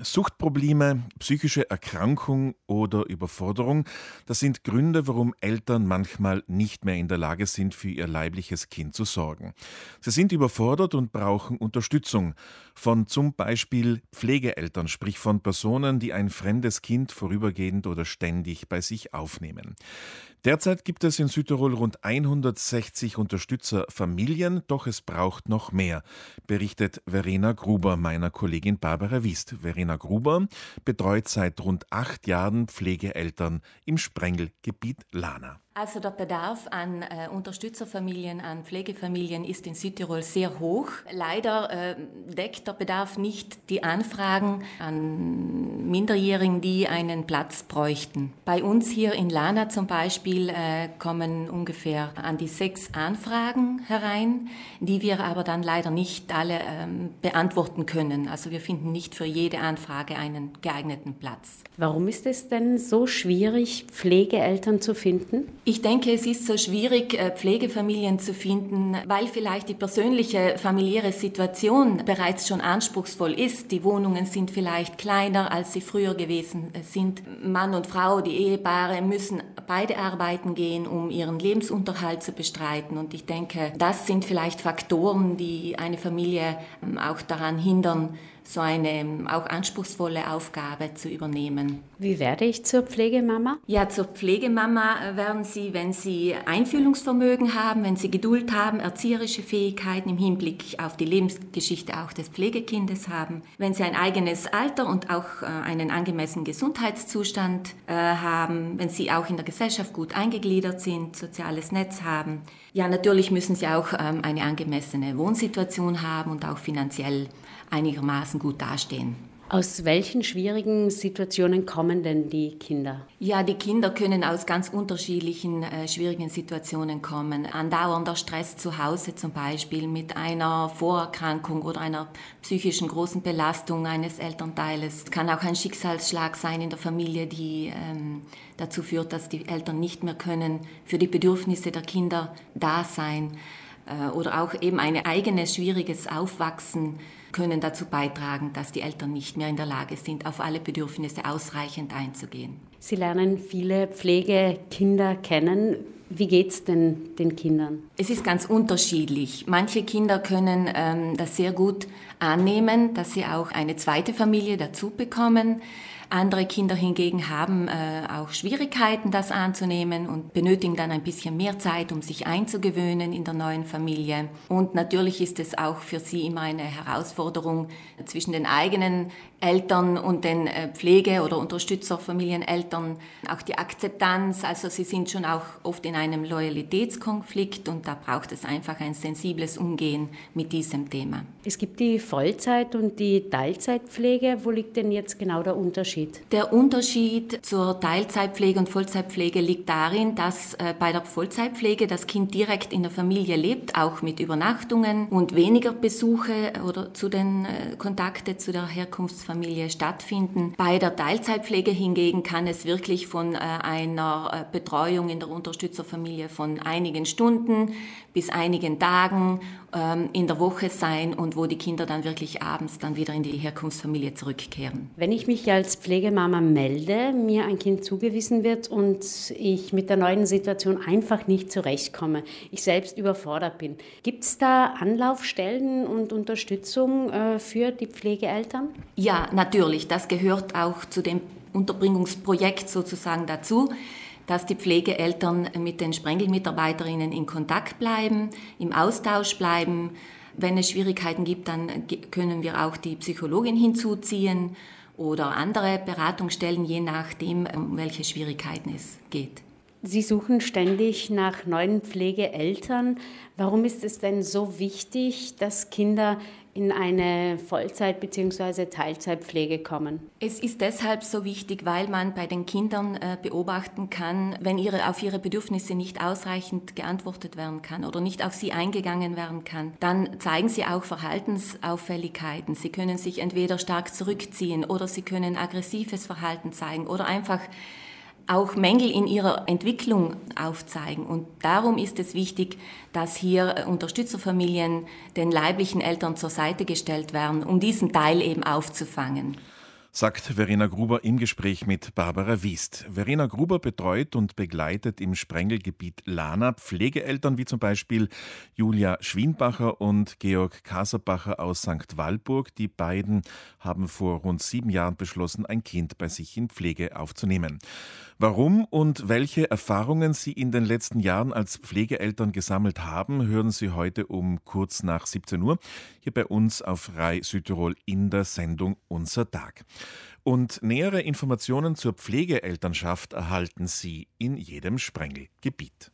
Suchtprobleme, psychische Erkrankung oder Überforderung, das sind Gründe, warum Eltern manchmal nicht mehr in der Lage sind, für ihr leibliches Kind zu sorgen. Sie sind überfordert und brauchen Unterstützung von zum Beispiel Pflegeeltern, sprich von Personen, die ein fremdes Kind vorübergehend oder ständig bei sich aufnehmen. Derzeit gibt es in Südtirol rund 160 Unterstützerfamilien, doch es braucht noch mehr, berichtet Verena Gruber meiner Kollegin Barbara Wiest. Verena Gruber betreut seit rund acht Jahren Pflegeeltern im Sprengelgebiet Lana. Also der Bedarf an äh, Unterstützerfamilien, an Pflegefamilien ist in Südtirol sehr hoch. Leider äh, deckt der Bedarf nicht die Anfragen an Minderjährigen, die einen Platz bräuchten. Bei uns hier in Lana zum Beispiel äh, kommen ungefähr an die sechs Anfragen herein, die wir aber dann leider nicht alle ähm, beantworten können. Also wir finden nicht für jede Anfrage einen geeigneten Platz. Warum ist es denn so schwierig, Pflegeeltern zu finden? Ich denke, es ist so schwierig, äh, Pflegefamilien zu finden, weil vielleicht die persönliche familiäre Situation bereits schon anspruchsvoll ist. Die Wohnungen sind vielleicht kleiner, als sie früher gewesen sind. Mann und Frau, die Ehepaare müssen beide arbeiten gehen, um ihren Lebensunterhalt zu bestreiten. Und ich denke, das sind vielleicht Faktoren, die eine Familie ähm, auch daran hindern, so eine ähm, auch anspruchsvolle Aufgabe zu übernehmen. Wie werde ich zur Pflegemama? Ja, zur Pflegemama werden Sie, wenn Sie Einfühlungsvermögen haben, wenn Sie Geduld haben, erzieherische Fähigkeiten im Hinblick auf die Lebensgeschichte auch des Pflegekindes haben, wenn Sie ein eigenes Alter und auch äh, einen angemessenen Gesundheitszustand äh, haben, wenn Sie auch in der Gesellschaft gut eingegliedert sind, soziales Netz haben. Ja, natürlich müssen Sie auch ähm, eine angemessene Wohnsituation haben und auch finanziell einigermaßen gut dastehen. Aus welchen schwierigen Situationen kommen denn die Kinder? Ja, die Kinder können aus ganz unterschiedlichen äh, schwierigen Situationen kommen. Andauernder Stress zu Hause zum Beispiel mit einer Vorerkrankung oder einer psychischen großen Belastung eines Elternteiles. Es kann auch ein Schicksalsschlag sein in der Familie, die ähm, dazu führt, dass die Eltern nicht mehr können für die Bedürfnisse der Kinder da sein. Äh, oder auch eben ein eigenes schwieriges Aufwachsen können dazu beitragen, dass die Eltern nicht mehr in der Lage sind, auf alle Bedürfnisse ausreichend einzugehen. Sie lernen viele Pflegekinder kennen. Wie geht es denn den Kindern? Es ist ganz unterschiedlich. Manche Kinder können ähm, das sehr gut annehmen, dass sie auch eine zweite Familie dazu bekommen. Andere Kinder hingegen haben äh, auch Schwierigkeiten, das anzunehmen und benötigen dann ein bisschen mehr Zeit, um sich einzugewöhnen in der neuen Familie. Und natürlich ist es auch für sie immer eine Herausforderung zwischen den eigenen Eltern und den äh, Pflege- oder Unterstützerfamilieneltern, auch die Akzeptanz. Also sie sind schon auch oft in einem Loyalitätskonflikt und da braucht es einfach ein sensibles Umgehen mit diesem Thema. Es gibt die Vollzeit- und die Teilzeitpflege. Wo liegt denn jetzt genau der Unterschied? Unterschied? Der Unterschied zur Teilzeitpflege und Vollzeitpflege liegt darin, dass äh, bei der Vollzeitpflege das Kind direkt in der Familie lebt, auch mit Übernachtungen und weniger Besuche oder zu den äh, Kontakte zu der Herkunftsfamilie stattfinden. Bei der Teilzeitpflege hingegen kann es wirklich von äh, einer Betreuung in der Unterstützerfamilie von einigen Stunden bis einigen Tagen ähm, in der Woche sein und wo die Kinder dann wirklich abends dann wieder in die Herkunftsfamilie zurückkehren. Wenn ich mich als Pflegemama melde, mir ein Kind zugewiesen wird und ich mit der neuen Situation einfach nicht zurechtkomme, ich selbst überfordert bin, gibt es da Anlaufstellen und Unterstützung äh, für die Pflegeeltern? Ja, natürlich. Das gehört auch zu dem Unterbringungsprojekt sozusagen dazu dass die Pflegeeltern mit den Sprengelmitarbeiterinnen in Kontakt bleiben, im Austausch bleiben. Wenn es Schwierigkeiten gibt, dann können wir auch die Psychologin hinzuziehen oder andere Beratungsstellen, je nachdem, um welche Schwierigkeiten es geht. Sie suchen ständig nach neuen Pflegeeltern. Warum ist es denn so wichtig, dass Kinder in eine Vollzeit- bzw. Teilzeitpflege kommen? Es ist deshalb so wichtig, weil man bei den Kindern äh, beobachten kann, wenn ihre, auf ihre Bedürfnisse nicht ausreichend geantwortet werden kann oder nicht auf sie eingegangen werden kann, dann zeigen sie auch Verhaltensauffälligkeiten. Sie können sich entweder stark zurückziehen oder sie können aggressives Verhalten zeigen oder einfach auch Mängel in ihrer Entwicklung aufzeigen. Und darum ist es wichtig, dass hier Unterstützerfamilien den leiblichen Eltern zur Seite gestellt werden, um diesen Teil eben aufzufangen. Sagt Verena Gruber im Gespräch mit Barbara Wiest. Verena Gruber betreut und begleitet im Sprengelgebiet Lana Pflegeeltern wie zum Beispiel Julia Schwienbacher und Georg Kaserbacher aus St. Walburg. Die beiden haben vor rund sieben Jahren beschlossen, ein Kind bei sich in Pflege aufzunehmen. Warum und welche Erfahrungen sie in den letzten Jahren als Pflegeeltern gesammelt haben, hören Sie heute um kurz nach 17 Uhr hier bei uns auf Rai Südtirol in der Sendung Unser Tag. Und nähere Informationen zur Pflegeelternschaft erhalten Sie in jedem Sprengelgebiet.